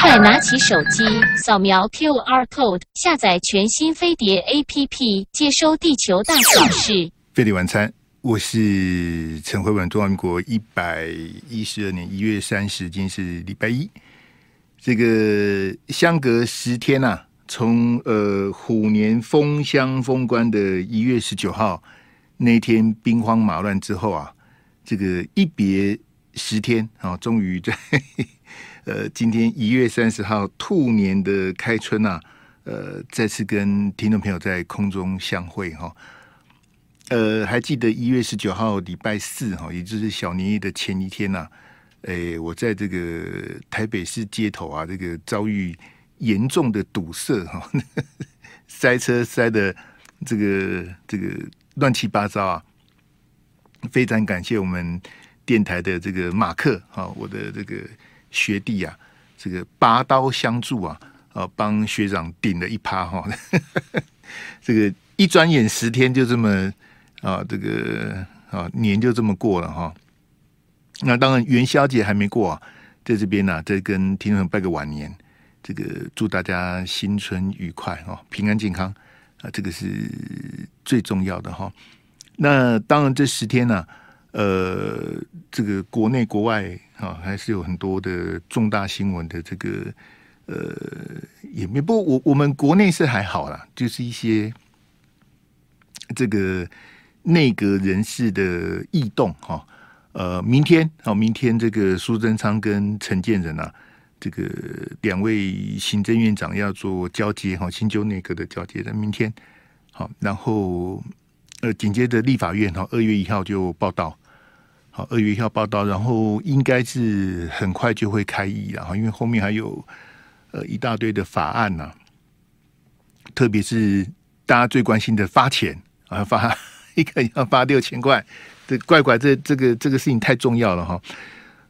快拿起手机，扫描 QR code，下载全新飞碟 APP，接收地球大小事。飞碟晚餐，我是陈慧文。中华民国一百一十二年一月三十，今天是礼拜一。这个相隔十天呐、啊，从呃虎年封箱封关的一月十九号那天兵荒马乱之后啊，这个一别十天啊，终于在。呃，今天一月三十号兔年的开春啊，呃，再次跟听众朋友在空中相会哈。呃，还记得一月十九号礼拜四哈，也就是小年夜的前一天呐、啊，哎，我在这个台北市街头啊，这个遭遇严重的堵塞哈，塞车塞的这个这个乱七八糟啊。非常感谢我们电台的这个马克哈，我的这个。学弟啊，这个拔刀相助啊，啊，帮学长顶了一趴哈。这个一转眼十天就这么啊，这个啊年就这么过了哈。那当然元宵节还没过啊，在这边呢、啊，再跟听众拜个晚年。这个祝大家新春愉快哈，平安健康啊，这个是最重要的哈。那当然这十天呢、呃，这个国内国外啊，还是有很多的重大新闻的。这个呃，也没不我我们国内是还好啦，就是一些这个内阁人士的异动哈。呃，明天好，明天这个苏贞昌跟陈建仁啊，这个两位行政院长要做交接哈，新旧内阁的交接在明天好，然后呃，紧接着立法院哈，二月一号就报道。好，二月一号报道，然后应该是很快就会开议了哈，因为后面还有呃一大堆的法案呐、特别是大家最关心的发钱啊，发 一个要发六千块，这怪怪这这个这个事情太重要了哈。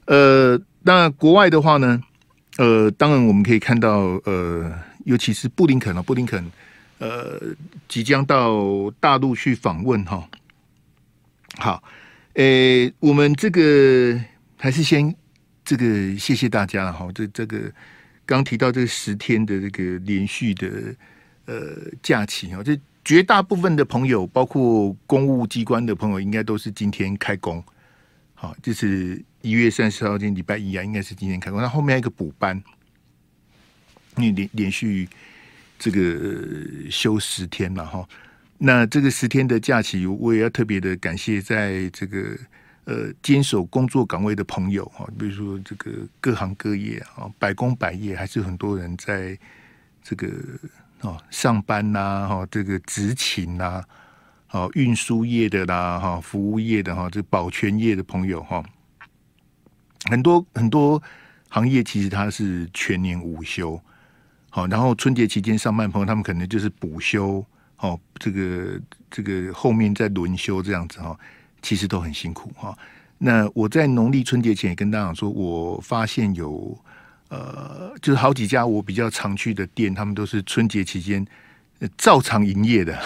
呃，那国外的话呢，呃，当然我们可以看到，呃，尤其是布林肯啊，布林肯呃即将到大陆去访问哈，好。诶、我们这个还是先这个谢谢大家了哈。这这个刚提到这十天的这个连续的呃假期啊，这绝大部分的朋友，包括公务机关的朋友，应该都是今天开工。好，就是一月三十号，今天礼拜一啊，应该是今天开工。那后面还有一个补班，因为连连续这个休十天嘛，哈。那这个十天的假期，我也要特别的感谢，在这个呃坚守工作岗位的朋友哈，比如说这个各行各业啊，百工百业，还是很多人在这个哦上班呐哈，这个执勤呐，哦运输业的啦哈，服务业的哈，这保全业的朋友哈，很多很多行业其实它是全年无休，好，然后春节期间上班朋友，他们可能就是补休。哦，这个这个后面再轮休这样子哈，其实都很辛苦哈。那我在农历春节前也跟大家说，我发现有呃，就是好几家我比较常去的店，他们都是春节期间照常营业的，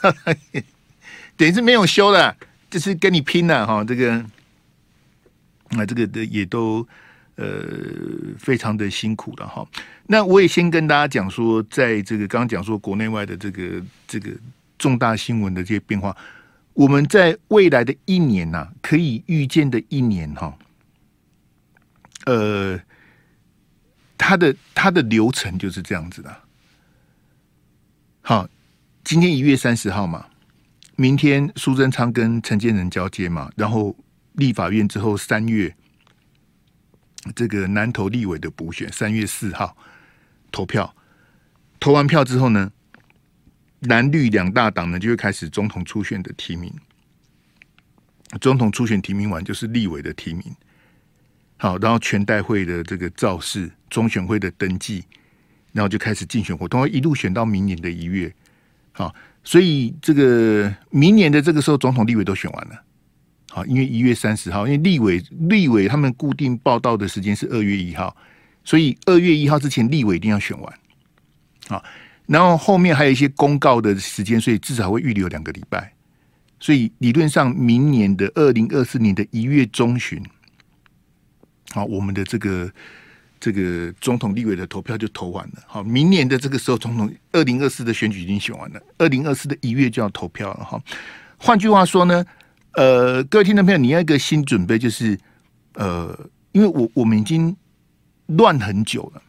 等于是没有休的，就是跟你拼了哈。这个那这个的也都。呃，非常的辛苦的哈。那我也先跟大家讲说，在这个刚刚讲说国内外的这个这个重大新闻的这些变化，我们在未来的一年呐、可以预见的一年哈，呃，它的它的流程就是这样子的。好，今天一月三十号嘛，明天苏贞昌跟陈建仁交接嘛，然后立法院之后三月。这个南投立委的补选，三月四号投票，投完票之后呢，蓝绿两大党呢就会开始总统初选的提名。总统初选提名完就是立委的提名，好，然后全代会的这个造势，中选会的登记，然后就开始竞选活动，一路选到明年的一月。好，所以这个明年的这个时候，总统、立委都选完了。好，因为一月三十号，因为立委立委他们固定报道的时间是二月一号，所以二月一号之前立委一定要选完。好，然后后面还有一些公告的时间，所以至少会预留两个礼拜。所以理论上，明年的二零二四年的一月中旬，好，我们的这个这个总统立委的投票就投完了。好，明年的这个时候，总统二零二四的选举已经选完了，二零二四的一月就要投票了。哈，换句话说呢，呃，各位听众朋友，你要一个心准备，就是呃，因为我我们已经乱很久了。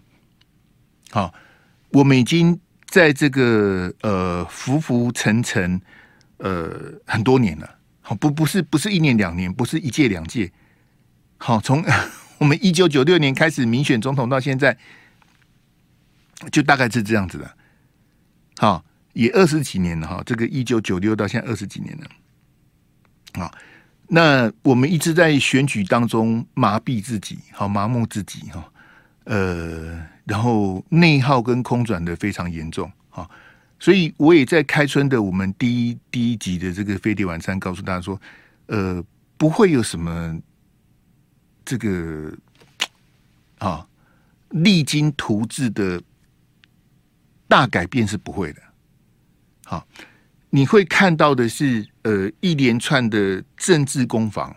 好，我们已经在这个呃浮浮沉沉呃很多年了。好，不不是不是一年两年，不是一届两届。好，从 我们一九九六年开始民选总统到现在，就大概是这样子的。好，也二十几年了哈。这个一九九六到现在二十几年了。啊，那我们一直在选举当中麻痹自己，好麻木自己哈。呃，然后内耗跟空转的非常严重。好，所以我也在开春的我们第一第一集的这个飞碟晚餐告诉大家说，呃，不会有什么。这个啊，励精图治的大改变是不会的。好，你会看到的是呃一连串的政治攻防，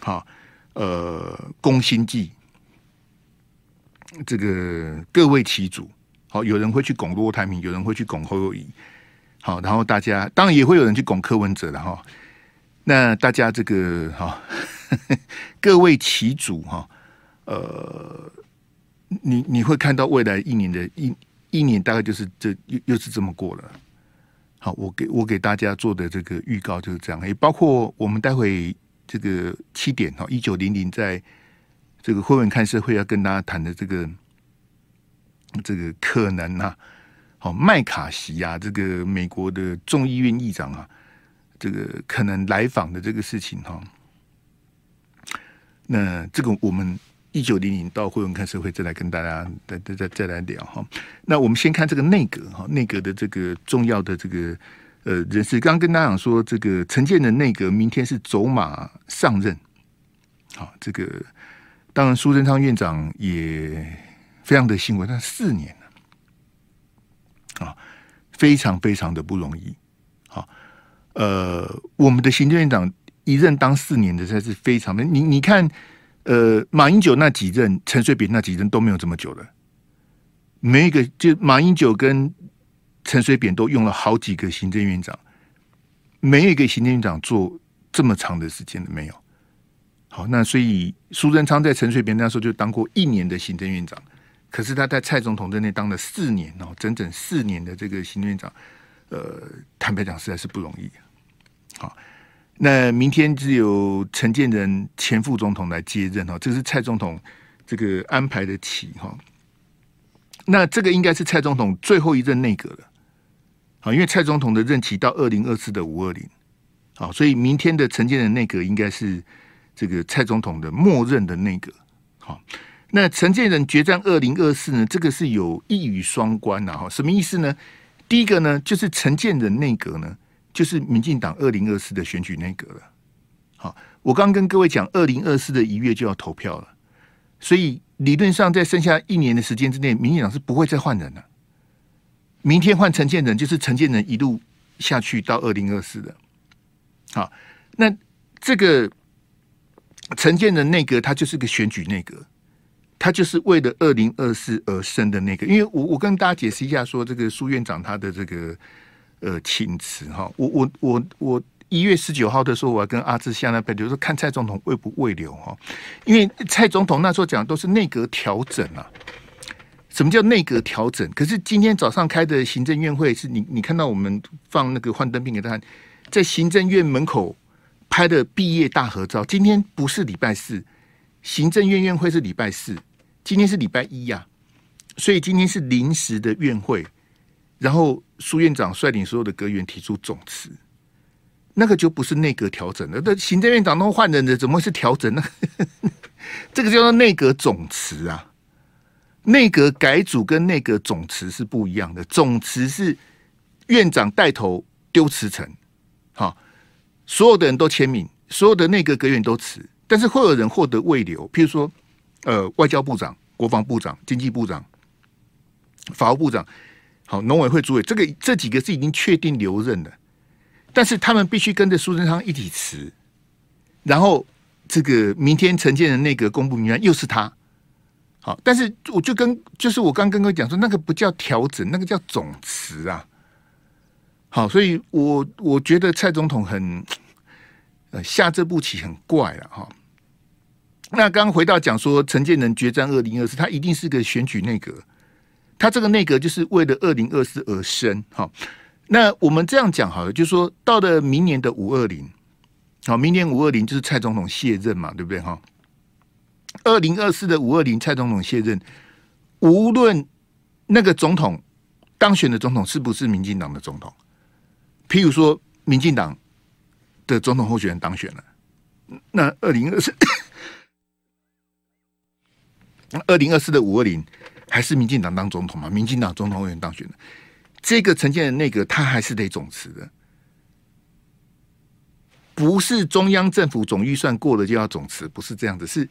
好，呃攻心计，这个各为其主。好，有人会去拱郭台铭，有人会去拱侯友宜。好，然后大家当然也会有人去拱柯文哲的哈。那大家这个哈。各为其主哈，呃，你你会看到未来一年的一一年大概就是这又又是这么过了。好，我给我给大家做的这个预告就是这样，也包括我们待会这个七点哈，一九零零在这个会文看社会要跟大家谈的这个这个可能啊，好麦卡锡啊，这个美国的众议院议长啊，这个可能来访的这个事情哈。那这个我们一九零零到会文看社会再来跟大家再再再再来聊哈。那我们先看这个内阁哈，内阁的这个重要的这个呃人事，刚刚跟大家讲说，这个陈建仁内阁明天是走马上任。好，这个当然苏贞昌院长也非常的辛苦，他四年了啊，非常非常的不容易。好，呃，我们的行政院长。一任当四年的才是非常的，你你看，呃，马英九那几任，陈水扁那几任都没有这么久的，没一个就马英九跟陈水扁都用了好几个行政院长，没有一个行政院长做这么长的时间的没有。好，那所以苏贞昌在陈水扁那时候就当过一年的行政院长，可是他在蔡总统任内当了四年哦，整整四年的这个行政院长，呃，坦白讲实在是不容易。好。那明天只有陈建仁前副总统来接任哈，这是蔡总统这个安排的期哈。那这个应该是蔡总统最后一任内阁了，啊，因为蔡总统的任期到二零二四的五二零，好，所以明天的陈建仁内阁应该是这个蔡总统的默认的内阁。好，那陈建仁决战二零二四呢，这个是有一语双关的哈，什么意思呢？第一个呢，就是陈建仁内阁呢。就是民进党二零二四的选举内阁了。好，我刚跟各位讲，二零二四的一月就要投票了，所以理论上在剩下一年的时间之内，民进党是不会再换人了。明天换陈建仁，就是陈建仁一路下去到二零二四的。好，那这个陈建仁内阁，他就是个选举内阁，他就是为了二零二四而生的那个。因为我我跟大家解释一下，说这个苏院长他的这个。呃，请辞哈，我我我我一月十九号的时候，我要跟阿志下那边，就是看蔡总统慰不慰留哈，因为蔡总统那时候讲都是内阁调整啊。什么叫内阁调整？可是今天早上开的行政院会，是你你看到我们放那个幻灯片给大家，在行政院门口拍的毕业大合照。今天不是礼拜四，行政院院会是礼拜四，今天是礼拜一呀，所以今天是临时的院会。然后苏院长率领所有的阁员提出总辞，那个就不是内阁调整了。那行政院长都换人的，怎么会是调整呢？这个叫做内阁总辞啊。内阁改组跟内阁总辞是不一样的。总辞是院长带头丢辞呈，好，所有的人都签名，所有的内阁阁员都辞，但是会有人获得慰留，譬如说，呃，外交部长、国防部长、经济部长、法务部长。好，农委会主委，这个这几个是已经确定留任的，但是他们必须跟着苏贞昌一起辞，然后这个明天陈建仁内阁公布名单又是他。好，但是我就跟就是我刚刚跟各位讲说，那个不叫调整，那个叫总辞啊。好，所以我我觉得蔡总统很呃下这步棋很怪了哈。那刚刚回到讲说陈建仁决战二零二四，他一定是个选举内阁，他这个内阁就是为了二零二四而生。好，那我们这样讲好了，就是说到了明年的五二零，好，明年五二零就是蔡总统卸任嘛，对不对哈？二零二四的五二零，蔡总统卸任，无论那个总统当选的总统是不是民进党的总统，譬如说民进党的总统候选人当选了，那二零二四，二零二四的五二零还是民进党当总统嘛？民进党总统候选人当选的，这个陈建仁内阁他还是得总辞的，不是中央政府总预算过了就要总辞，不是这样子，是。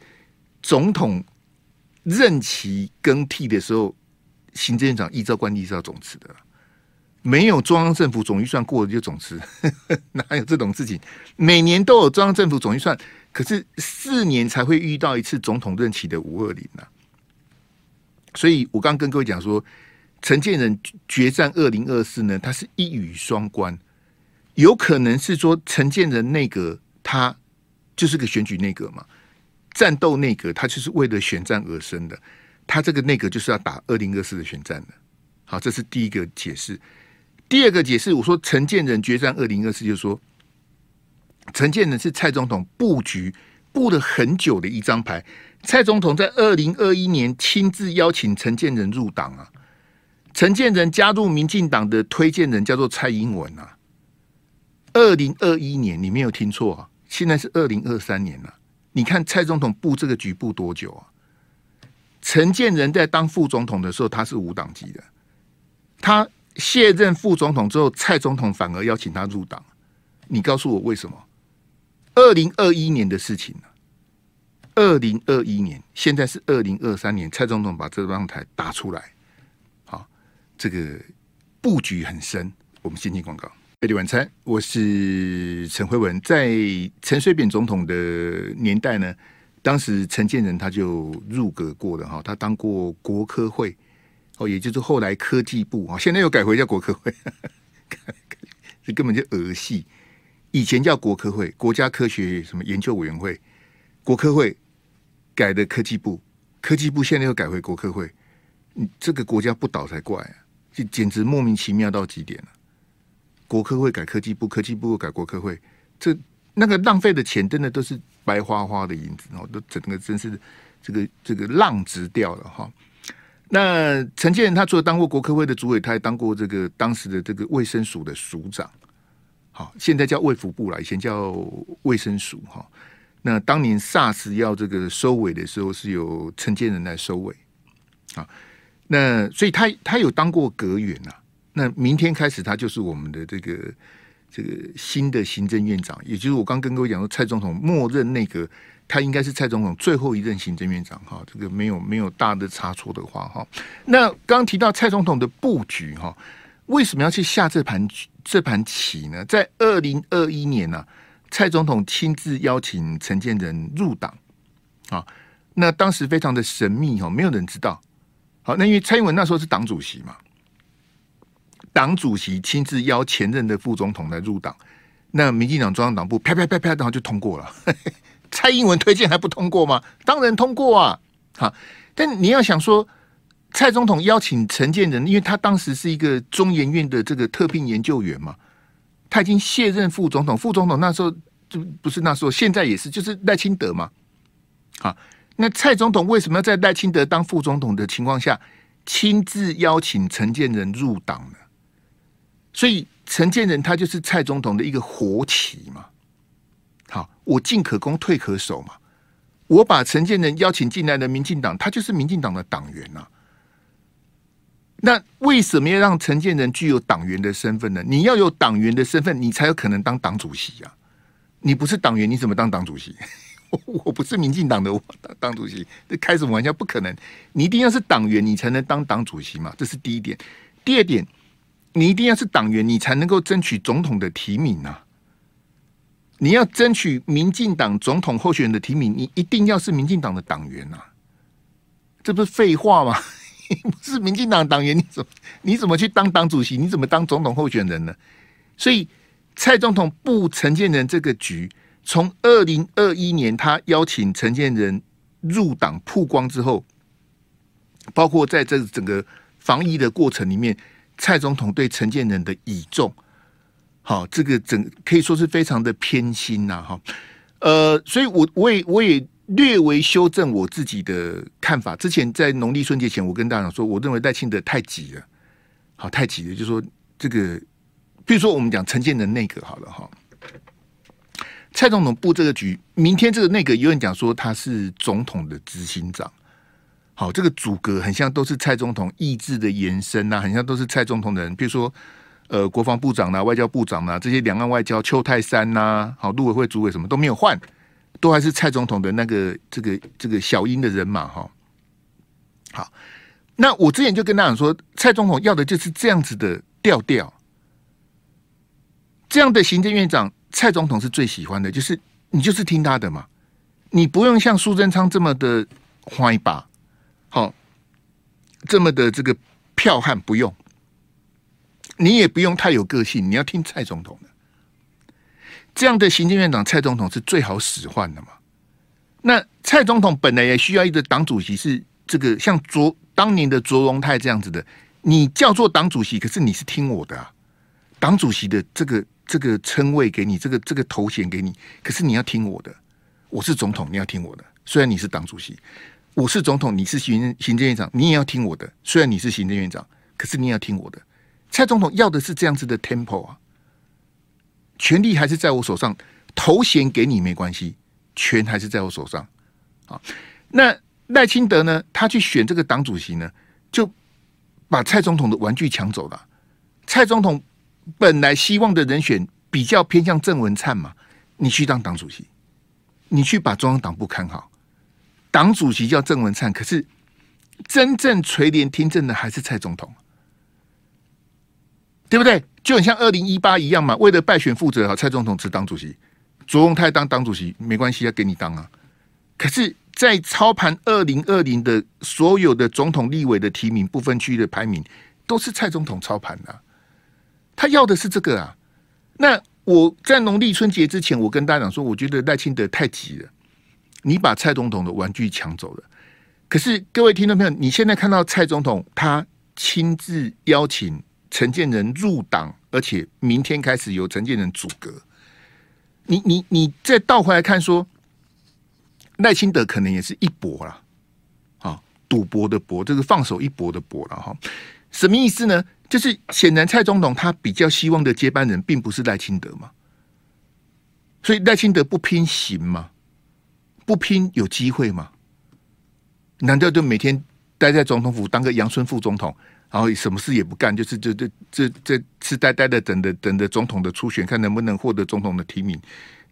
总统任期更替的时候，行政院长依照惯例是要总辞的，没有中央政府总预算过了就总辞，哪有这种事情？每年都有中央政府总预算，可是四年才会遇到一次总统任期的五二零啊。所以我刚跟各位讲说，陈建仁决战二零二四呢，他是一语双关，有可能是说陈建仁内阁他就是个选举内阁嘛。战斗内阁，他就是为了选战而生的。他这个内阁就是要打二零二四的选战的。好，这是第一个解释。第二个解释，我说陈建仁决战二零二四，就是说陈建仁是蔡总统布局布了很久的一张牌。蔡总统在二零二一年亲自邀请陈建仁入党啊。陈建仁加入民进党的推荐人叫做蔡英文啊。二零二一年，你没有听错啊，现在是二零二三年了。你看蔡总统布这个局布多久啊？陈建仁在当副总统的时候，他是无党籍的。他卸任副总统之后，蔡总统反而邀请他入党。你告诉我为什么？二零二一年的事情？二零二一年，现在是二零二三年，蔡总统把这张牌打出来。好，这个布局很深。我们先进广告。美丽晚餐，我是陈辉文。在陈水扁总统的年代呢，当时陈建仁他就入阁过了哈，他当过国科会哦，也就是后来科技部啊，现在又改回叫国科会，这 根本就儿戏。以前叫国科会，国家科学什么研究委员会，国科会改的科技部，科技部现在又改回国科会，你这个国家不倒才怪啊！就简直莫名其妙到极点了。国科会改科技部，科技部又改国科会，这那个浪费的钱，真的都是白花花的银子哦，都整个真是这个这个浪值掉了哈。那陈建仁他除了当过国科会的主委，他还当过这个当时的这个卫生署的署长，现在叫卫福部了，以前叫卫生署哈。那当年 SARS 要这个收尾的时候，是由陈建仁来收尾，啊，那所以他他有当过阁员呐。那明天开始，他就是我们的这个这个新的行政院长，也就是我刚跟各位讲说，蔡总统默认内阁，他应该是蔡总统最后一任行政院长哈。这个没有没有大的差错的话哈。那刚提到蔡总统的布局哈，为什么要去下这盘这盘棋呢？在二零二一年呢、蔡总统亲自邀请陈建仁入党啊，那当时非常的神秘哈，没有人知道。好，那因为蔡英文那时候是党主席嘛。党主席亲自邀前任的副总统来入党，那民进党中央党部啪啪啪啪，然后就通过了。蔡英文推荐还不通过吗？当然通过啊！好，但你要想说，蔡总统邀请陈建仁，因为他当时是一个中研院的这个特聘研究员嘛，他已经卸任副总统，副总统那时候就不是那时候，现在也是，就是赖清德嘛。好，那蔡总统为什么要在赖清德当副总统的情况下，亲自邀请陈建仁入党呢？所以陈建仁他就是蔡总统的一个活棋嘛，好，我进可攻退可守嘛，我把陈建仁邀请进来的民进党，他就是民进党的党员呐、啊。那为什么要让陈建仁具有党员的身份呢？你要有党员的身份，你才有可能当党主席啊。你不是党员，你怎么当党主席？我不是民进党的，我当党主席，这开什么玩笑？不可能！你一定要是党员，你才能当党主席嘛。这是第一点。第二点。你一定要是党员，你才能够争取总统的提名啊！你要争取民进党总统候选人的提名，你一定要是民进党的党员呐、啊，这不是废话吗？不是民进党党员，你怎么你怎么去当党主席？你怎么当总统候选人呢？所以蔡总统布陈建仁这个局，从二零二一年他邀请陈建仁入党曝光之后，包括在这整个防疫的过程里面，蔡总统对陈建仁的倚重，好，这个整可以说是非常的偏心呐，哈，呃，所以我我也我也。略微修正我自己的看法。之前在农历春节前，我跟大家讲说，我认为赖清德太急了，好，太急了。就是说这个，比如说我们讲陈建仁内阁好了哈，蔡总统布这个局，明天这个内阁有人讲说他是总统的执行长，好，这个组阁很像都是蔡总统意志的延伸呐、啊，很像都是蔡总统的人，比如说呃国防部长呐、啊、外交部长呐、啊、这些两岸外交邱泰山呐、好，陆委会主委什么都没有换。都还是蔡总统的那个这个这个小英的人马哈，好，那我之前就跟大家说，蔡总统要的就是这样子的调调，这样的行政院长，蔡总统是最喜欢的，就是你就是听他的嘛，你不用像苏贞昌这么的花一把，好，这么的这个剽悍，不用，你也不用太有个性，你要听蔡总统的。这样的行政院长蔡总统是最好使唤的嘛？那蔡总统本来也需要一个党主席，是这个像卓当年的卓荣泰这样子的，你叫做党主席，可是你是听我的啊，党主席的这个这个称谓给你，这个这个头衔给你，可是你要听我的，我是总统，你要听我的。虽然你是党主席，我是总统，你是行政行政院长，你也要听我的。虽然你是行政院长，可是你也要听我的。蔡总统要的是这样子的 tempo 啊。权力还是在我手上，头衔给你没关系，权还是在我手上。啊，那赖清德呢？他去选这个党主席呢，就把蔡总统的玩具抢走了。蔡总统本来希望的人选比较偏向郑文灿嘛，你去当党主席，你去把中央党部看好。党主席叫郑文灿，可是真正垂帘听政的还是蔡总统，对不对？就很像二零一八一样嘛，为了败选负责，哈，蔡总统辞党主席，卓荣泰当党主席没关系，要给你当啊。可是，在操盘二零二零的所有的总统、立委的提名、不分区域的排名，都是蔡总统操盘的，他要的是这个啊。那我在农历春节之前，我跟大家讲说，我觉得赖清德太急了，你把蔡总统的玩具抢走了。可是各位听众朋友，你现在看到蔡总统他亲自邀请。陈建仁入党，而且明天开始由陈建仁组阁。你你你再倒回来看说，赖清德可能也是一搏啦，啊，赌博的博，这个放手一搏的搏了哈。什么意思呢？就是显然蔡总统他比较希望的接班人，并不是赖清德嘛。所以赖清德不拼行吗？不拼有机会吗？难道就每天待在总统府当个阳春副总统？然后什么事也不干，就是这这这这痴呆呆的等着等着总统的初选，看能不能获得总统的提名。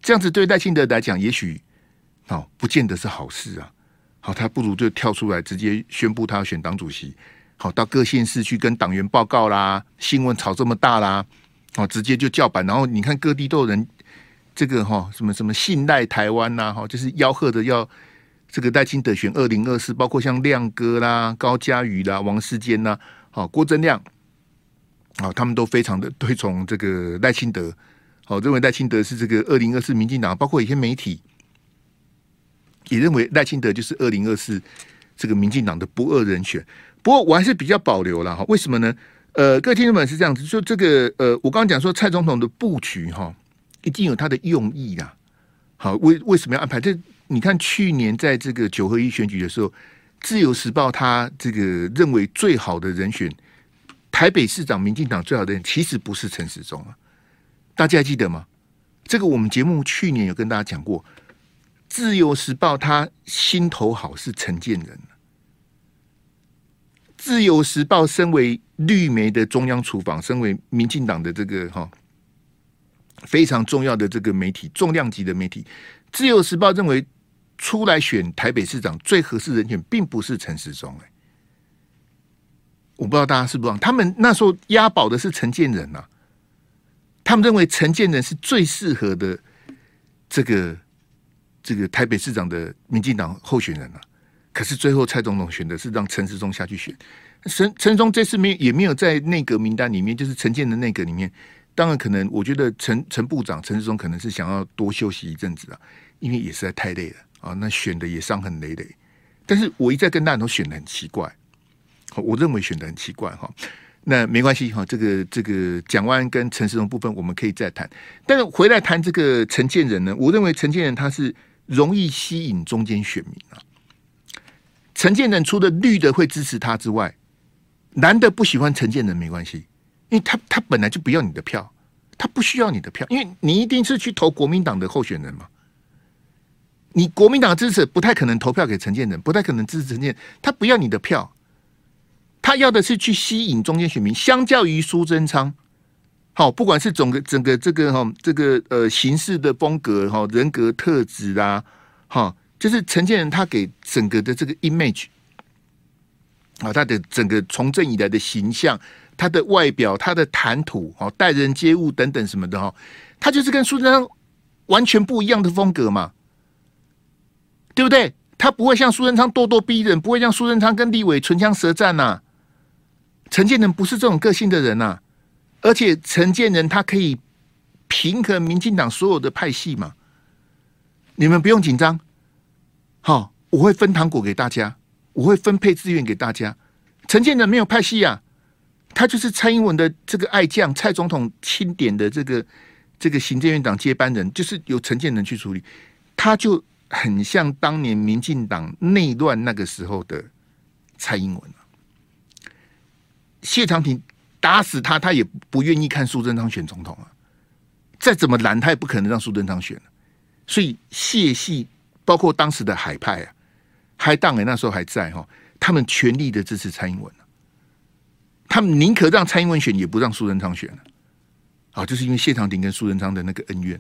这样子对赖清德来讲，也许哦，不见得是好事啊。好，他不如就跳出来直接宣布他要选党主席。好，到各县市去跟党员报告啦，新闻炒这么大啦，好，直接就叫板。然后你看各地都有人这个哈什么什么信赖台湾呐，哈，就是吆喝着要这个赖清德选二零二四，包括像亮哥啦、高嘉瑜啦、王世坚呐。好，郭增亮，好，他们都非常的推崇这个赖清德，好，认为赖清德是这个二零二四民进党，包括一些媒体也认为赖清德就是二零二四这个民进党的不二人选。不过我还是比较保留了哈，为什么呢？呃，各位听众们是这样子，就这个呃，我刚刚讲说蔡总统的布局哈，一定有他的用意啦。好，为为什么要安排？这你看去年在这个九合一选举的时候。自由时报他这个认为最好的人选，台北市长民进党最好的人其实不是陈时中啊，大家还记得吗？这个我们节目去年有跟大家讲过，自由时报他心头好是陈建仁。自由时报身为绿媒的中央厨房，身为民进党的这个哈非常重要的这个媒体，重量级的媒体，自由时报认为。出来选台北市长最合适人选，并不是陈时中哎，我不知道大家是不是，他们那时候押宝的是陈建仁呐，他们认为陈建仁是最适合的这个这个台北市长的民进党候选人啊。可是最后蔡总统选的是让陈时中下去选，陈陈时中这次没也没有在内阁名单里面，就是陈建的内阁里面。当然可能，我觉得陈陈部长陈时中可能是想要多休息一阵子啊，因为也实在太累了啊。那选的也伤痕累累。但是我一再跟大家都选的很奇怪，我认为选的很奇怪哈。那没关系哈，这个这个讲完跟陈时中部分我们可以再谈。但是回来谈这个陈建仁呢，我认为陈建仁他是容易吸引中间选民啊。陈建仁除了绿的会支持他之外，蓝的不喜欢陈建仁没关系，因为他他本来就不要你的票，他不需要你的票，因为你一定是去投国民党的候选人嘛。你国民党支持不太可能投票给陈建仁，不太可能支持陈建，他不要你的票，他要的是去吸引中间选民。相较于苏贞昌，好，不管是整个整个这个哈这个呃形式的风格哈人格特质啦，哈。就是陈建仁，他给整个的这个 image 啊，他的整个从政以来的形象，他的外表，他的谈吐，哦，待人接物等等什么的哈，他就是跟苏贞昌完全不一样的风格嘛，对不对？他不会像苏贞昌咄咄逼人，不会像苏贞昌跟立委唇枪舌战呐。陈建仁不是这种个性的人呐，而且陈建仁他可以平衡民进党所有的派系嘛，你们不用紧张。好，我会分糖果给大家，我会分配资源给大家。陈建仁没有派系啊，他就是蔡英文的这个爱将，蔡总统钦点的这个这个行政院长接班人，就是由陈建仁去处理。他就很像当年民进党内乱那个时候的蔡英文啊。谢长廷打死他，他也不愿意看苏贞昌选总统啊。再怎么拦，他也不可能让苏贞昌选。所以谢系。包括当时的海派啊，海党哎，那时候还在哈，他们全力的支持蔡英文，他们宁可让蔡英文选，也不让苏贞昌选啊，就是因为谢长廷跟苏贞昌的那个恩怨，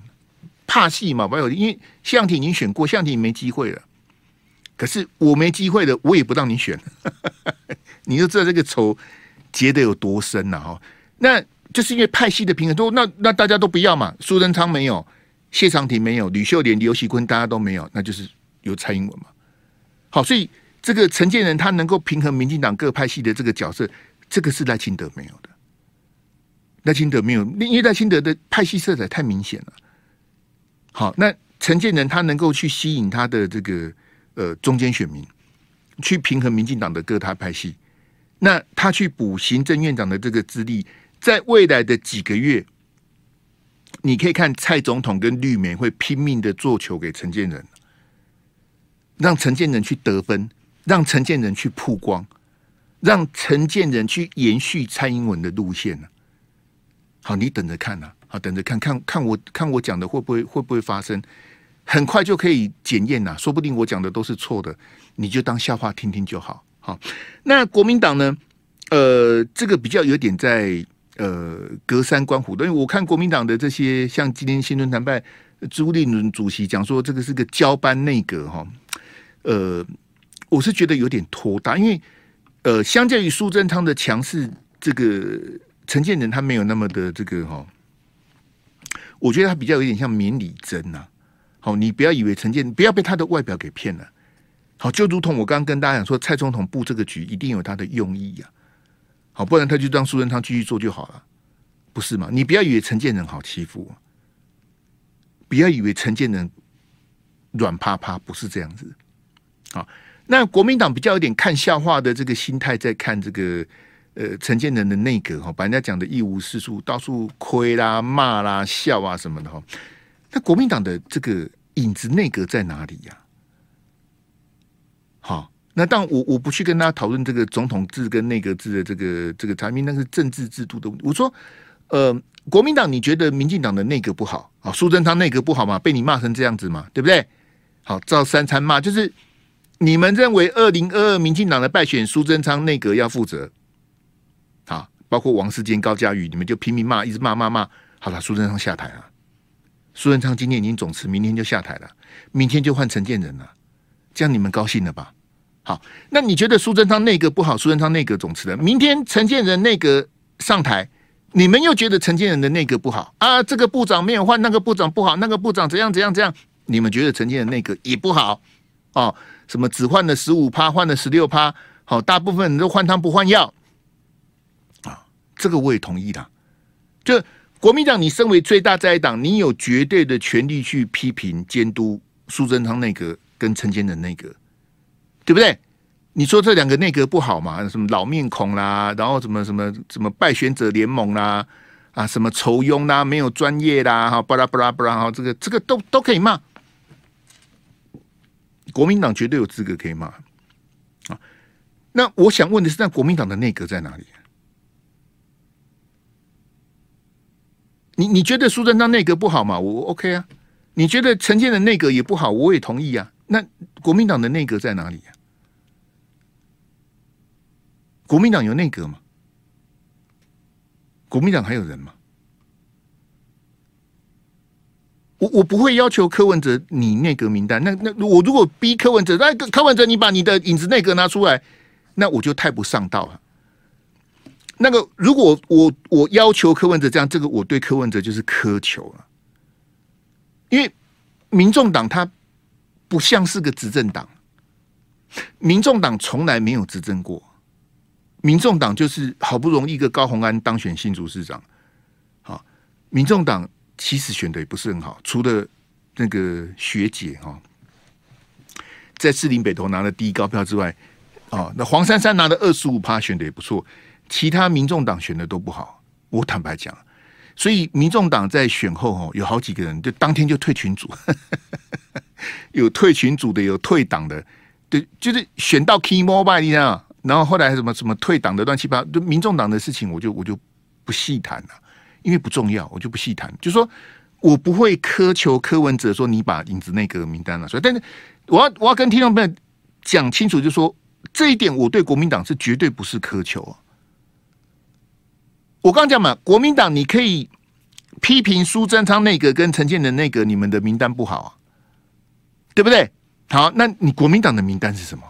怕戏嘛，没有，因为谢长廷已经选过，谢长廷没机会了。可是我没机会了，我也不让你选，你就知道这个仇结得有多深呐哈。那就是因为派系的平衡，都那那大家都不要嘛，苏贞昌没有。谢长廷没有，吕秀莲、刘锡坤，大家都没有，那就是有蔡英文嘛。好，所以这个陈建仁他能够平衡民进党各派系的这个角色，这个是赖清德没有的。赖清德没有，因为赖清德的派系色彩太明显了。好，那陈建仁他能够去吸引他的这个呃中间选民，去平衡民进党的各大派系，那他去补行政院长的这个资历，在未来的几个月。你可以看蔡总统跟绿媒会拼命的做球给陈建仁，让陈建仁去得分，让陈建仁去曝光，让陈建仁去延续蔡英文的路线呢。好，你等着看呐，好，等着看看看我看我讲的会不会会不会发生，很快就可以检验呐，说不定我讲的都是错的，你就当笑话听听就好。好，那国民党呢？呃，这个比较有点在。呃，隔山观虎的，因为我看国民党的这些，像今天新闻谈判，朱立伦主席讲说这个是个交班内阁哈，呃，我是觉得有点拖沓，因为呃，相较于苏贞昌的强势，这个陈建仁他没有那么的这个哈，我觉得他比较有点像免理真呐。好，你不要以为陈建，不要被他的外表给骗了。好，就如同我刚刚跟大家讲说，蔡总统布这个局一定有他的用意呀。好，不然他就让苏贞昌继续做就好了，不是吗？你不要以为陈建仁好欺负，不要以为陈建仁软趴趴，不是这样子。好，那国民党比较有点看笑话的这个心态，在看这个呃陈建仁的内阁哈，把人家讲的一无是处，到处亏啦、骂啦、笑啊什么的哈。那国民党的这个影子内阁在哪里呀？好。那当我我不去跟大家讨论这个总统制跟内阁制的这个这个产品，那是政治制度的问题。我说，呃，国民党你觉得民进党的内阁不好啊？苏贞昌内阁不好吗？被你骂成这样子嘛，对不对？好，照三餐骂，就是你们认为二零二二民进党的败选，苏贞昌内阁要负责。包括王世坚、高嘉瑜，你们就拼命骂，一直骂骂骂。好了，苏贞昌下台了。苏贞昌今天已经总辞，明天就下台了，明天就换陈建仁了。这样你们高兴了吧？好，那你觉得苏贞昌内阁不好？苏贞昌内阁总辞了，明天陈建仁内阁上台，你们又觉得陈建仁的内阁不好啊？这个部长没有换，那个部长不好，那个部长怎样怎样怎样？你们觉得陈建仁内阁也不好哦？什么只换了十五趴，换了十六趴？好，大部分人都换汤不换药！这个我也同意的。就国民党，你身为最大在党，你有绝对的权利去批评监督苏贞昌内阁跟陈建仁内阁，对不对？你说这两个内阁不好嘛？什么老面孔啦，然后什么什么什么败选者联盟啦，啊，什么仇庸啦，没有专业啦，哈，巴拉巴拉巴拉，哈，这个这个都都可以骂。国民党绝对有资格可以骂啊。那我想问的是，那国民党的内阁在哪里？你你觉得苏贞昌内阁不好吗？我 OK 啊。你觉得陈建仁内阁也不好，我也同意啊。那国民党的内阁在哪里呀？国民党有内阁吗？国民党还有人吗？我我不会要求柯文哲你内阁名单。那那我如果逼柯文哲，那柯文哲你把你的影子内阁拿出来，那我就太不上道了。那个如果我我要求柯文哲这样，这个我对柯文哲就是苛求了。因为民众党他不像是个执政党，民众党从来没有执政过。民众党就是好不容易一个高虹安当选新竹市长，好，民众党其实选的也不是很好，除了那个学姐哈，在士林北投拿了第一高票之外，啊，那黄珊珊拿了二十五趴选的也不错，其他民众党选的都不好，我坦白讲，所以民众党在选后哦，有好几个人就当天就退群组，有退群组的，有退党的，对，就是选到 key mobile 你知道。然后后来什么什么退党的乱七八，就民众党的事情，我就我就不细谈了，因为不重要，我就不细谈。就说我不会苛求柯文哲说你把影子内阁名单拿出来，但是我要我要跟听众朋友讲清楚，就是说这一点我对国民党是绝对不是苛求啊。我刚讲嘛，国民党你可以批评苏贞昌内阁跟陈建仁内阁你们的名单不好啊，对不对？好，那你国民党的名单是什么？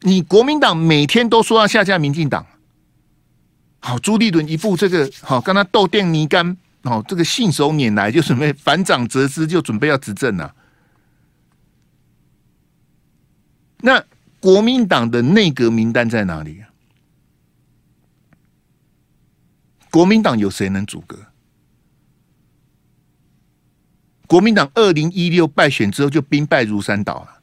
你国民党每天都说要下架民进党，好，朱立伦一副这个好，跟他斗电泥干，好，这个信手拈来就准备反掌折枝，就准备要执政了。那国民党的内阁名单在哪里？国民党有谁能阻隔？国民党二零一六败选之后就兵败如山倒了。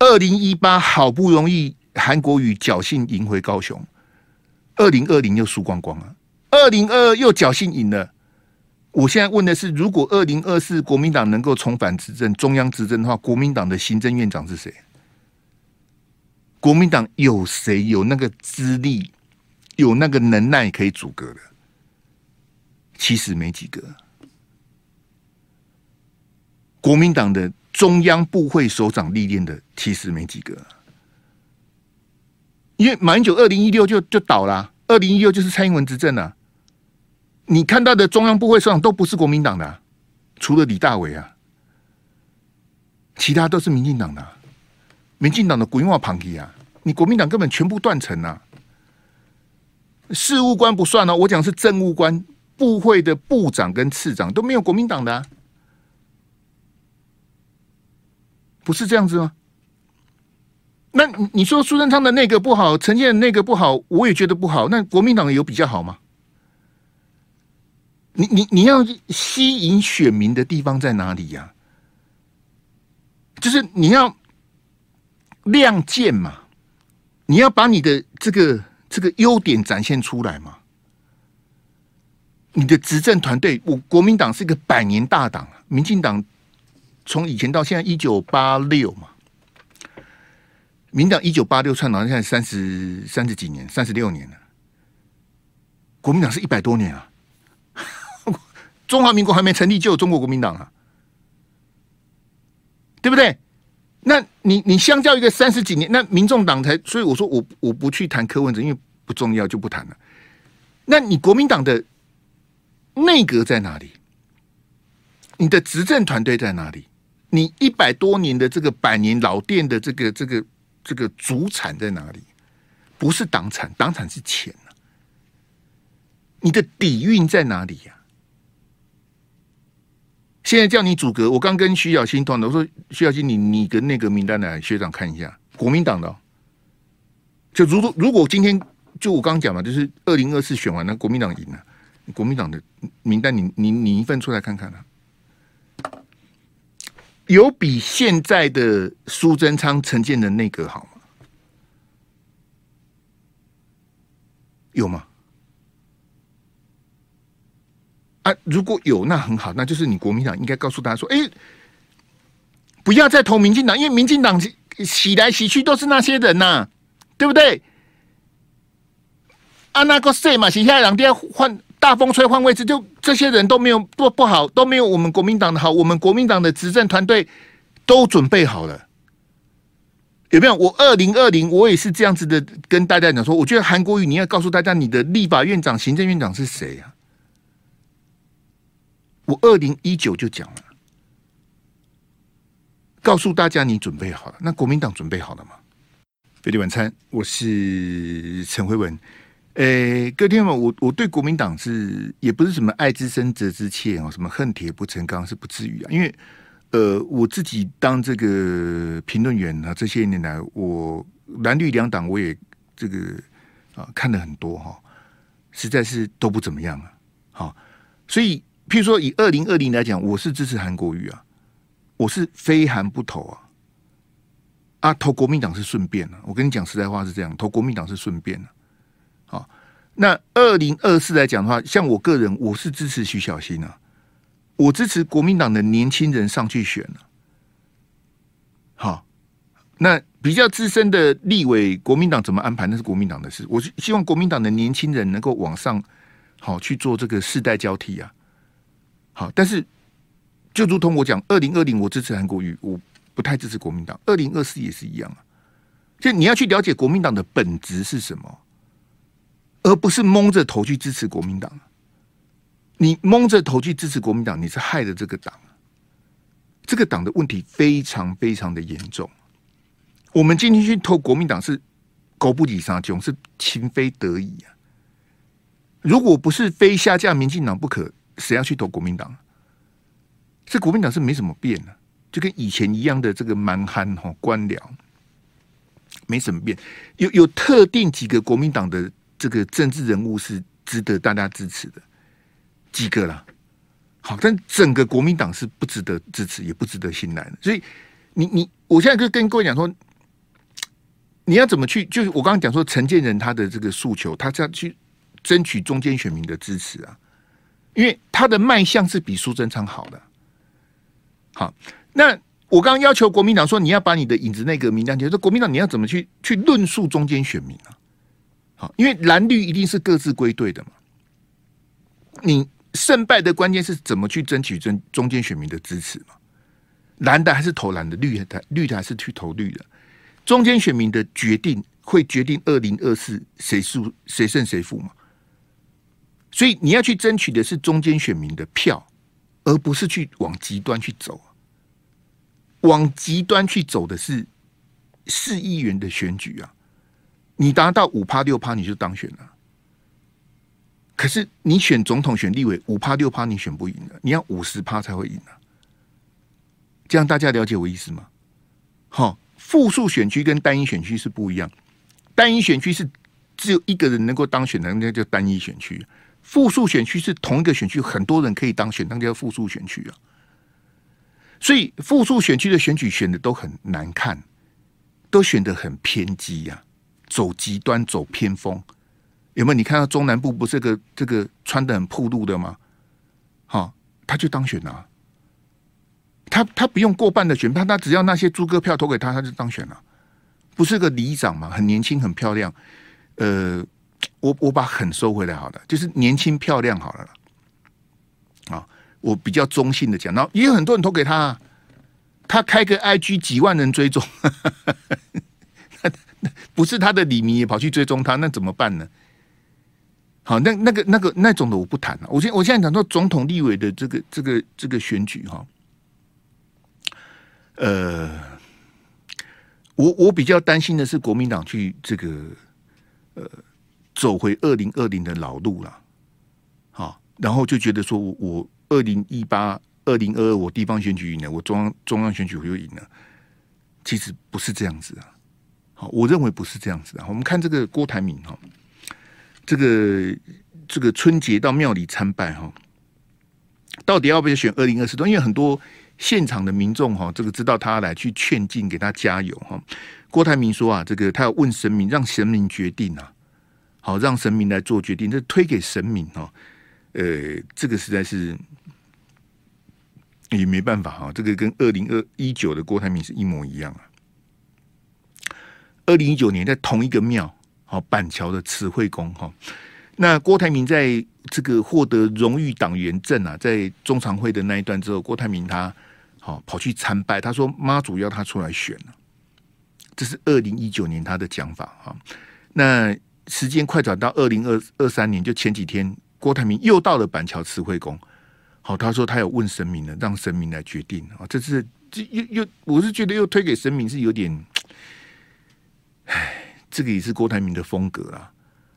二零一八好不容易韩国瑜侥幸赢回高雄，二零二零又输光光了，二零二二又侥幸赢了。我现在问的是，如果二零二四国民党能够重返执政、中央执政的话，国民党的行政院长是谁？国民党有谁有那个资历、有那个能耐可以阻隔的？其实没几个。国民党的。中央部会首长历练的其实没几个，因为马英九二零一六就就倒了，二零一六就是蔡英文执政了。你看到的中央部会首长都不是国民党的，除了李大伟啊，其他都是民进党的。民进党的国运化旁提啊，你国民党根本全部断层啊。事务官不算哦，我讲是政务官，部会的部长跟次长都没有国民党的。不是这样子吗？那你说苏贞昌的那个不好，陈建那个不好，我也觉得不好。那国民党有比较好吗？你你你要吸引选民的地方在哪里呀？就是你要亮剑嘛，你要把你的这个这个优点展现出来嘛。你的执政团队，我国民党是一个百年大党，民进党。从以前到现在，一九八六嘛，民党一九八六创党，现在三十三十几年，三十六年了。国民党是一百多年啊，中华民国还没成立就有中国国民党啊，对不对？那你你相较一个三十几年，那民众党才，所以我说我我不去谈柯文哲，因为不重要就不谈了。那你国民党的内阁在哪里？你的执政团队在哪里？你一百多年的这个百年老店的这个这个这个主产在哪里？不是党产，党产是钱啊。你的底蕴在哪里呀？现在叫你组阁，我刚跟徐小新通的，我说徐小新，你你跟那个名单来，学长看一下，国民党的。就如果如果今天就我刚讲嘛，就是二零二四选完，那国民党赢了，国民党的名单你你你一份出来看看啊，有比现在的苏贞昌、陈建仁内阁好吗？有吗？啊，如果有那很好，那就是你国民党应该告诉大家说，哎、不要再投民进党，因为民进党洗来洗去都是那些人呐、对不对？啊，那个谁嘛，洗下来两天换大风吹换位置，就这些人都没有不不好，都没有我们国民党的好，我们国民党的执政团队都准备好了，有没有？我二零二零我也是这样子的跟大家讲说，我觉得韩国瑜你要告诉大家，你的立法院长、行政院长是谁呀、我二零一九就讲了，告诉大家你准备好了。那国民党准备好了吗？飞碟晚餐，我是陈辉文。诶、欸，各位听众，我我对国民党是也不是什么爱之深责之切啊，什么恨铁不成钢是不至于啊。因为呃，我自己当这个评论员啊，这些年来我蓝绿两党我也这个啊看了很多哈，实在是都不怎么样啊。好，所以。譬如说，以二零二零来讲，我是支持韩国瑜啊，我是非韩不投啊，啊，投国民党是顺便啊。我跟你讲实在话是这样，投国民党是顺便的。好，那二零二四来讲的话，像我个人，我是支持徐小新啊，我支持国民党的年轻人上去选了。好，那比较资深的立委，国民党怎么安排那是国民党的事。我是希望国民党的年轻人能够往上好去做这个世代交替啊。好，但是就如同我讲，二零二零我支持韩国瑜，我不太支持国民党。二零二四也是一样啊，就你要去了解国民党的本质是什么，而不是蒙着头去支持国民党。你蒙着头去支持国民党，你是害了这个党。这个党的问题非常非常的严重。我们今天去投国民党是狗不理沙囧，是情非得已啊。如果不是非下架民进党不可。谁要去投国民党？这国民党是没什么变的，就跟以前一样的这个蛮憨哈官僚，没什么变。有有特定几个国民党的这个政治人物是值得大家支持的，几个啦。好，但整个国民党是不值得支持，也不值得信赖的。所以你你，我现在就跟各位讲说，你要怎么去？就是我刚刚讲说，陈建仁他的这个诉求，他是要去争取中间选民的支持啊。因为他的卖相是比苏贞昌好的，好，那我刚刚要求国民党说，你要把你的影子内阁名单，就是国民党你要怎么去去论述中间选民啊？好，因为蓝绿一定是各自归队的嘛，你胜败的关键是怎么去争取中中间选民的支持嘛？蓝的还是投蓝的，绿的绿的还是去投绿的，中间选民的决定会决定二零二四谁输谁胜谁负嘛？所以你要去争取的是中间选民的票，而不是去往极端去走。往极端去走的是市议员的选举啊！你达到五趴六趴你就当选了，可是你选总统选立委五趴六趴你选不赢的，你要五十趴才会赢啊！这样大家了解我意思吗？好，复数选区跟单一选区是不一样，单一选区是只有一个人能够当选的，那叫单一选区。复数选区是同一个选区，很多人可以当选，那叫复数选区啊。所以复数选区的选举选的都很难看，都选的很偏激呀、啊，走极端，走偏锋。有没有？你看到中南部不是个这个穿的很暴露的吗？好，他就当选了、他他不用过半的选票，他只要那些猪哥票投给他，他就当选了。不是个里长嘛，很年轻，很漂亮，呃。我我把狠收回来好了，就是年轻漂亮好了啊，我比较中性的讲，然后也有很多人投给他，他开个 IG 几万人追踪，不是他的李明也跑去追踪他，那怎么办呢？好，那那个那个那种的我不谈了。我现我现在讲到总统立委的这个这个这个选举哈，呃，我我比较担心的是国民党去这个。呃走回二零二零的老路了，好，然后就觉得说我我二零一八、二零二二我地方选举赢了，我中央中央选举我又赢了，其实不是这样子啊，好，我认为不是这样子啊。我们看这个郭台铭哈，这个这个春节到庙里参拜哈，到底要不要选二零二四？因为很多。现场的民众哈，这个知道他来去劝进，给他加油哈。郭台铭说啊，这个他要问神明，让神明决定啊，好，让神明来做决定，这推给神明哦。呃，这个实在是也没办法哈。这个跟二零二一九的郭台铭是一模一样啊。二零一九年在同一个庙，好板桥的慈惠宫哈。那郭台铭在这个获得荣誉党员证啊，在中常会的那一段之后，郭台铭他。好，跑去参拜。他说妈祖要他出来选，这是二零一九年他的讲法哈。那时间快转到二零二二三年，就前几天，郭台铭又到了板桥慈惠宫。好，他说他有问神明了，让神明来决定啊。这次这又又，我是觉得又推给神明是有点，唉，这个也是郭台铭的风格啊。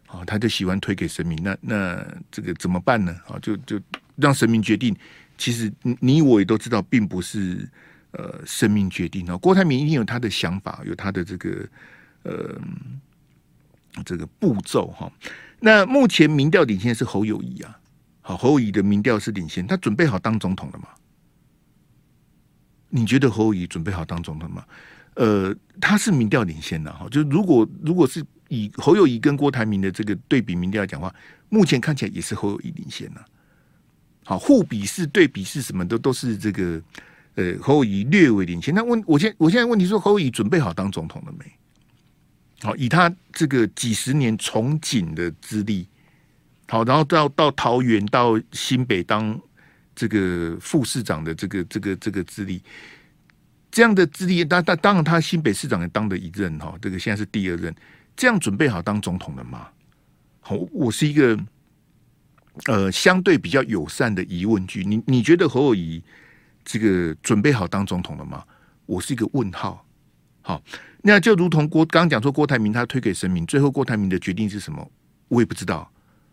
好，他就喜欢推给神明。那那这个怎么办呢？啊，就就让神明决定。其实你我也都知道，并不是呃生命决定哦。郭台铭一定有他的想法，有他的这个呃这个步骤哈。那目前民调领先是侯友谊啊，好，侯友谊的民调是领先，他准备好当总统了吗？你觉得侯友谊准备好当总统吗？呃，他是民调领先的哈。就如果如果是以侯友谊跟郭台铭的这个对比民调讲话，目前看起来也是侯友谊领先了。好，互比是对比是什么都都是这个，呃，侯友谊略微领先。那问我现我现在问题说，侯友谊准备好当总统了没？好，以他这个几十年从警的资历，好，然后到到桃园到新北当这个副市长的这个这个这个资历，这样的资历，当当当然他新北市长也当了一任哈，这个现在是第二任，这样准备好当总统了吗？好，我是一个。呃，相对比较友善的疑问句，你你觉得侯友宜这个准备好当总统了吗？我是一个问号。好，那就如同郭刚讲说郭台铭他推给神明，最后郭台铭的决定是什么？我也不知道。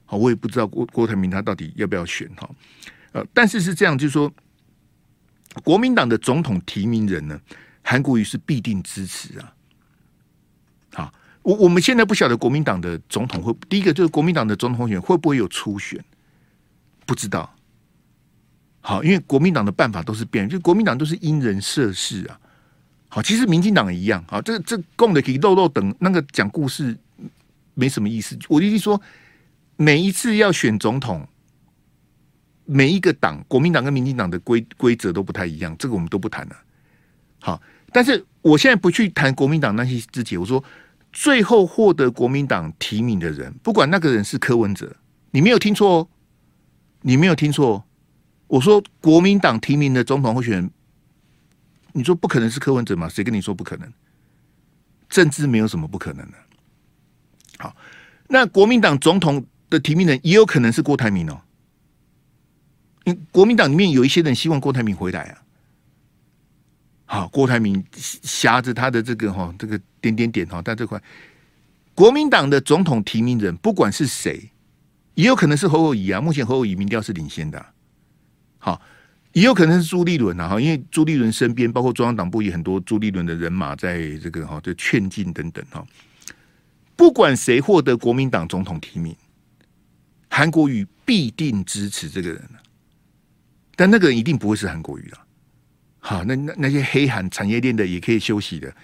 好，我也不知道郭郭台铭他到底要不要选哈。呃，但是是这样，就是说国民党的总统提名人呢，韩国瑜是必定支持啊。好。我我们现在不晓得国民党的总统会第一个就是国民党的总统选会不会有初选，不知道。好，因为国民党的办法都是变，就国民党都是因人设事啊。好，其实民进党一样。好，这这共的可以漏漏等那个讲故事没什么意思。我的意思说，每一次要选总统，每一个党，国民党跟民进党的规规则都不太一样，这个我们都不谈了。好，但是我现在不去谈国民党那些枝节，我说。最后获得国民党提名的人，不管那个人是柯文哲，你没有听错哦，你没有听错。我说国民党提名的总统候选人，你说不可能是柯文哲吗？谁跟你说不可能？政治没有什么不可能的。好，那国民党总统的提名人也有可能是郭台铭哦。因国民党里面有一些人希望郭台铭回来啊。好，郭台铭挟着他的这个哈，这个点点点哈，在这块国民党的总统提名人，不管是谁，也有可能是侯友宜啊。目前侯友宜民调是领先的，好，也有可能是朱立伦啊。哈，因为朱立伦身边包括中央党部也很多朱立伦的人马在这个哈，就劝进等等哈。不管谁获得国民党总统提名，韩国瑜必定支持这个人，但那个人一定不会是韩国瑜啊。好，那那那些黑韩产业链的也可以休息的，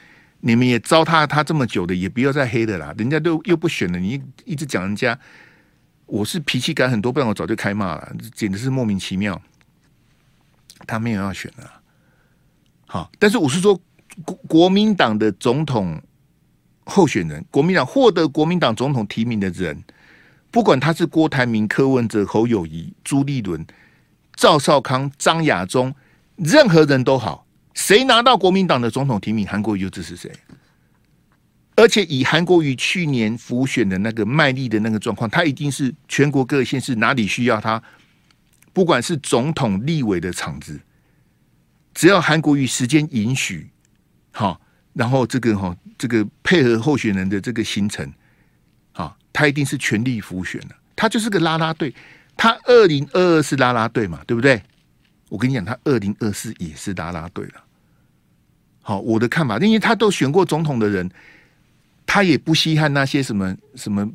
你们也糟蹋他这么久的，也不要再黑的啦。人家都又不选了，你一直讲人家，我是脾气感很多，不然我早就开骂了，简直是莫名其妙。他没有要选了，好，但是我是说国国民党的总统候选人，国民党获得国民党总统提名的人，不管他是郭台铭、柯文哲、侯友谊、朱立伦、赵少康、张亚中。任何人都好，谁拿到国民党的总统提名，韩国瑜就支持谁。而且以韩国瑜去年辅选的那个卖力的那个状况，他一定是全国各县市哪里需要他，不管是总统、立委的场子，只要韩国瑜时间允许，好，然后这个哈，这个配合候选人的这个行程，好，他一定是全力辅选的，他就是个拉拉队。他二零二二是拉拉队嘛，对不对？我跟你讲，他二零二四也是拉拉队了。好，我的看法，因为他都选过总统的人，他也不稀罕那些什么什么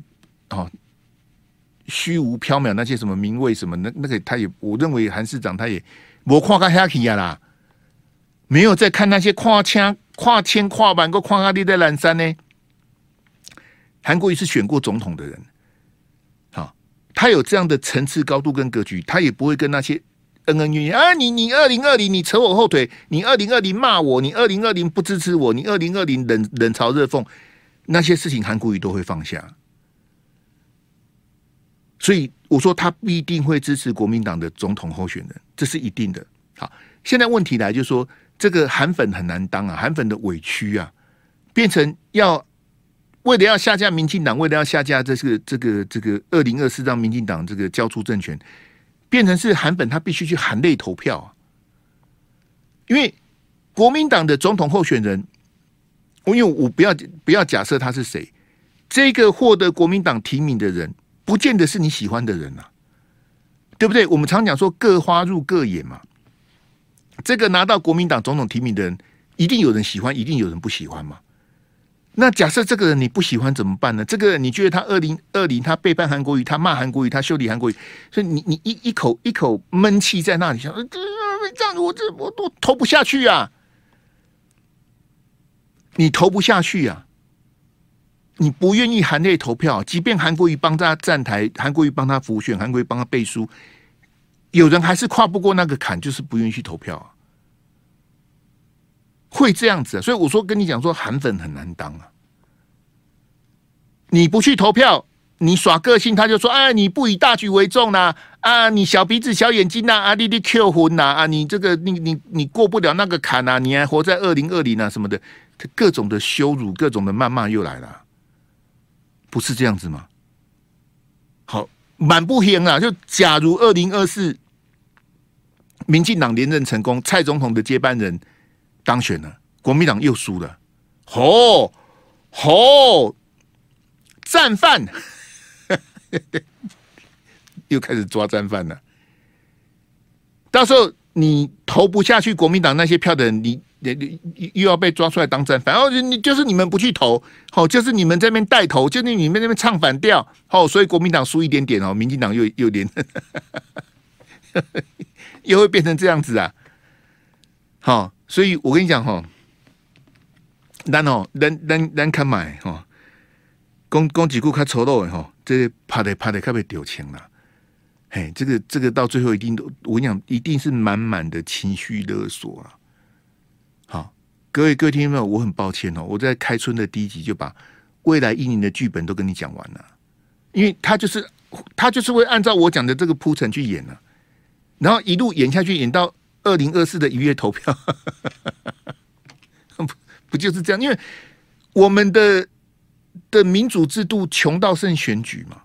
哦，虚无缥缈那些什么名位什么那那个，他也我认为韩市长他也我跨个黑气呀啦，没有在看那些跨枪跨千跨万个跨阿弟在蓝山呢。韩国瑜是选过总统的人。好他有这样的层次高度跟格局，他也不会跟那些恩恩怨怨啊！你你二零二零你扯我后腿，你二零二零骂我，你二零二零不支持我，你二零二零冷冷嘲热讽，那些事情韩国瑜都会放下。所以我说他必定会支持国民党的总统候选人，这是一定的。好，现在问题来就是说，这个韩粉很难当啊，韩粉的委屈啊，变成要。为了要下架民进党，为了要下架这个这个这个二零二四让民进党这个交出政权，变成是韩粉他必须去含泪投票啊！因为国民党的总统候选人，我因为我不要不要假设他是谁，这个获得国民党提名的人，不见得是你喜欢的人啊，对不对？我们常讲说各花入各眼嘛，这个拿到国民党总统提名的人，一定有人喜欢，一定有人不喜欢嘛。那假设这个人你不喜欢怎么办呢？这个你觉得他二零二零他背叛韩国瑜，他骂韩国瑜，他修理韩国瑜，所以你你一一口一口闷气在那里想，这这样子我这我都投不下去啊！你投不下去啊！你不愿意含泪投票，即便韩国瑜帮他站台，韩国瑜帮他辅选，韩国瑜帮他背书，有人还是跨不过那个坎，就是不愿意去投票啊。会这样子，所以我说跟你讲说韩粉很难当啊！你不去投票，你耍个性，他就说啊，你不以大局为重呐，啊，你小鼻子小眼睛呐，啊，你你 Q 魂呐，啊，你这个你你你过不了那个坎呐，你还活在二零二零啊什么的，各种的羞辱，各种的谩骂又来了，不是这样子吗？好，满不行啊！就假如二零二四民进党连任成功，蔡总统的接班人。当选了，国民党又输了，吼吼，战犯，又开始抓战犯了。到时候你投不下去国民党那些票的人，你又要被抓出来当战犯。然后你就是你们不去投，好，就是你们这边带头，就是你们那边唱反调，好，所以国民党输一点点哦，民进党又又连，又会变成这样子啊，好。所以我跟你讲哈，咱哦，咱咱咱看买哈，讲讲几句较丑陋的哈，这怕的怕的特别丢钱了，嘿，这个这个到最后一定都，我跟你讲，一定是满满的情绪勒索啊！各位各位听众朋友，我很抱歉哦，我在开春的第一集就把未来一年的剧本都跟你讲完了，因为他就是他就是会按照我讲的这个铺陈去演呢，然后一路演下去，演到。二零二四的一月投票，不不就是这样？因为我们的的民主制度穷到剩选举嘛，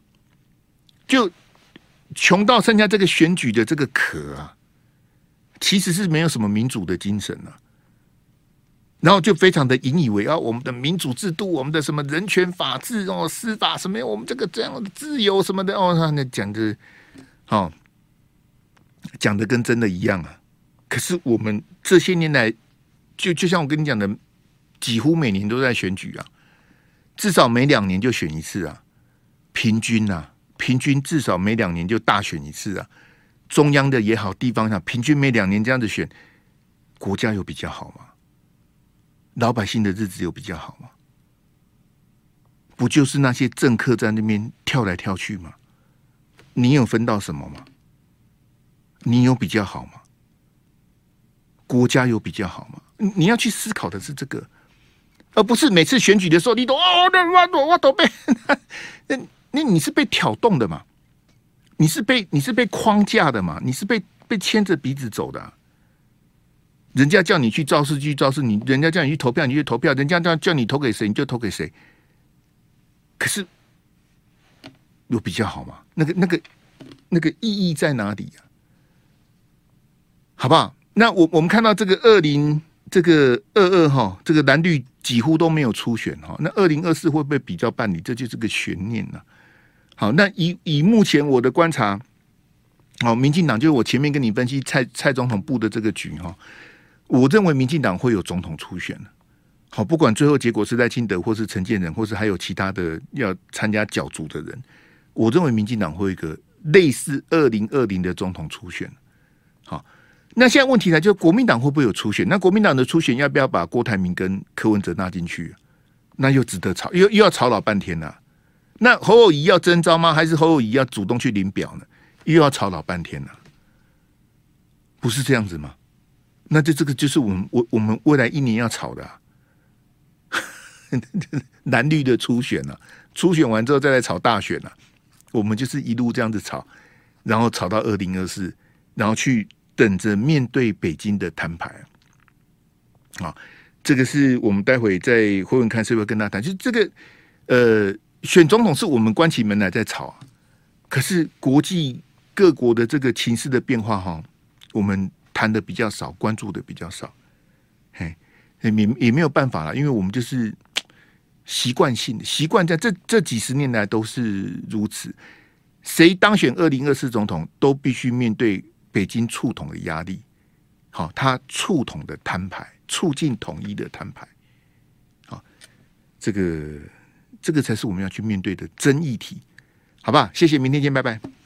就穷到剩下这个选举的这个壳啊，其实是没有什么民主的精神了、然后就非常的引以为傲，我们的民主制度，我们的什么人权法治哦，司法什么，我们这个这样的自由什么的哦，他那讲的，哦，讲的跟真的一样啊。可是我们这些年来，就就像我跟你讲的，几乎每年都在选举啊，至少每两年就选一次啊，平均啊，平均至少每两年就大选一次啊，中央的也好，地方上平均每两年这样子选，国家有比较好吗？老百姓的日子有比较好吗？不就是那些政客在那边跳来跳去吗？你有分到什么吗？你有比较好吗？国家有比较好吗？你要去思考的是这个，而不是每次选举的时候，你都哦，我我我都被 那那你是被挑动的嘛？你是被你是被框架的嘛？你是被被牵着鼻子走的。人家叫你去造势，去造势；你人家叫你去投票，你去投票；人家叫叫你投给谁，你就投给谁。可是有比较好吗？那个那个那个意义在哪里呀？好不好？那我我们看到这个二零这个二二哈，这个蓝绿几乎都没有初选哈。那二零二四会不会比较办理？这就是个悬念呐。好，那以以目前我的观察，好，民进党就是我前面跟你分析蔡蔡总统布的这个局哈，我认为民进党会有总统初选。好，不管最后结果是赖清德，或是陈建仁，或是还有其他的要参加角逐的人，我认为民进党会有一个类似二零二零的总统初选。好，那现在问题来就是国民党会不会有初选？那国民党的初选要不要把郭台铭跟柯文哲纳进去？那又值得吵，又又要吵老半天了，那侯友谊要征召吗？还是侯友谊要主动去领表呢？又要吵老半天了，不是这样子吗？那这这个就是我们我我们未来一年要吵的，啊。蓝绿的初选呢、啊，初选完之后再来炒大选呢、啊，我们就是一路这样子炒，然后炒到二零二四，然后去等着面对北京的摊牌。啊，这个是我们待会在回文看是不是跟大家谈，就这个呃，选总统是我们关起门来在炒，可是国际各国的这个情势的变化哈，我们谈的比较少，关注的比较少，嘿，也也没有办法了，因为我们就是。习惯性习惯，在这这几十年来都是如此。谁当选二零二四总统，都必须面对北京促统的压力。好，他促统的摊牌，促进统一的摊牌。好，这个这个才是我们要去面对的真议题，好吧？谢谢，明天见，拜拜。